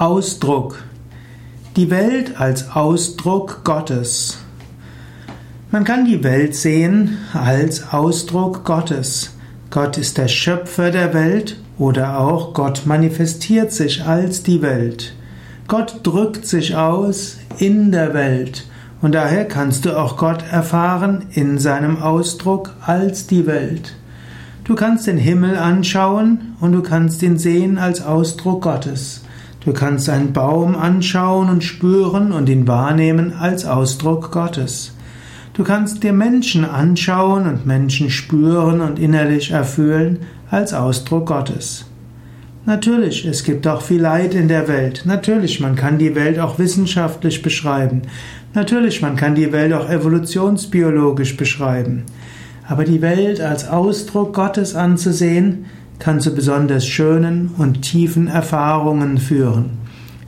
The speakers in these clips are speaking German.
Ausdruck. Die Welt als Ausdruck Gottes. Man kann die Welt sehen als Ausdruck Gottes. Gott ist der Schöpfer der Welt oder auch Gott manifestiert sich als die Welt. Gott drückt sich aus in der Welt und daher kannst du auch Gott erfahren in seinem Ausdruck als die Welt. Du kannst den Himmel anschauen und du kannst ihn sehen als Ausdruck Gottes. Du kannst einen Baum anschauen und spüren und ihn wahrnehmen als Ausdruck Gottes. Du kannst dir Menschen anschauen und Menschen spüren und innerlich erfüllen als Ausdruck Gottes. Natürlich, es gibt auch viel Leid in der Welt. Natürlich, man kann die Welt auch wissenschaftlich beschreiben. Natürlich, man kann die Welt auch evolutionsbiologisch beschreiben. Aber die Welt als Ausdruck Gottes anzusehen, kann zu besonders schönen und tiefen Erfahrungen führen.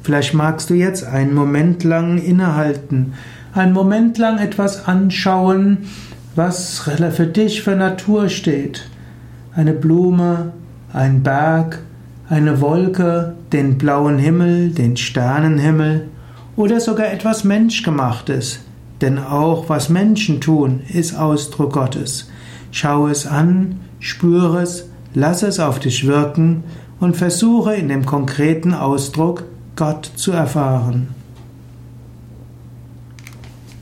Vielleicht magst du jetzt einen Moment lang innehalten, einen Moment lang etwas anschauen, was für dich für Natur steht. Eine Blume, ein Berg, eine Wolke, den blauen Himmel, den Sternenhimmel oder sogar etwas Menschgemachtes. Denn auch was Menschen tun, ist Ausdruck Gottes. Schau es an, spüre es, lass es auf dich wirken und versuche in dem konkreten Ausdruck Gott zu erfahren.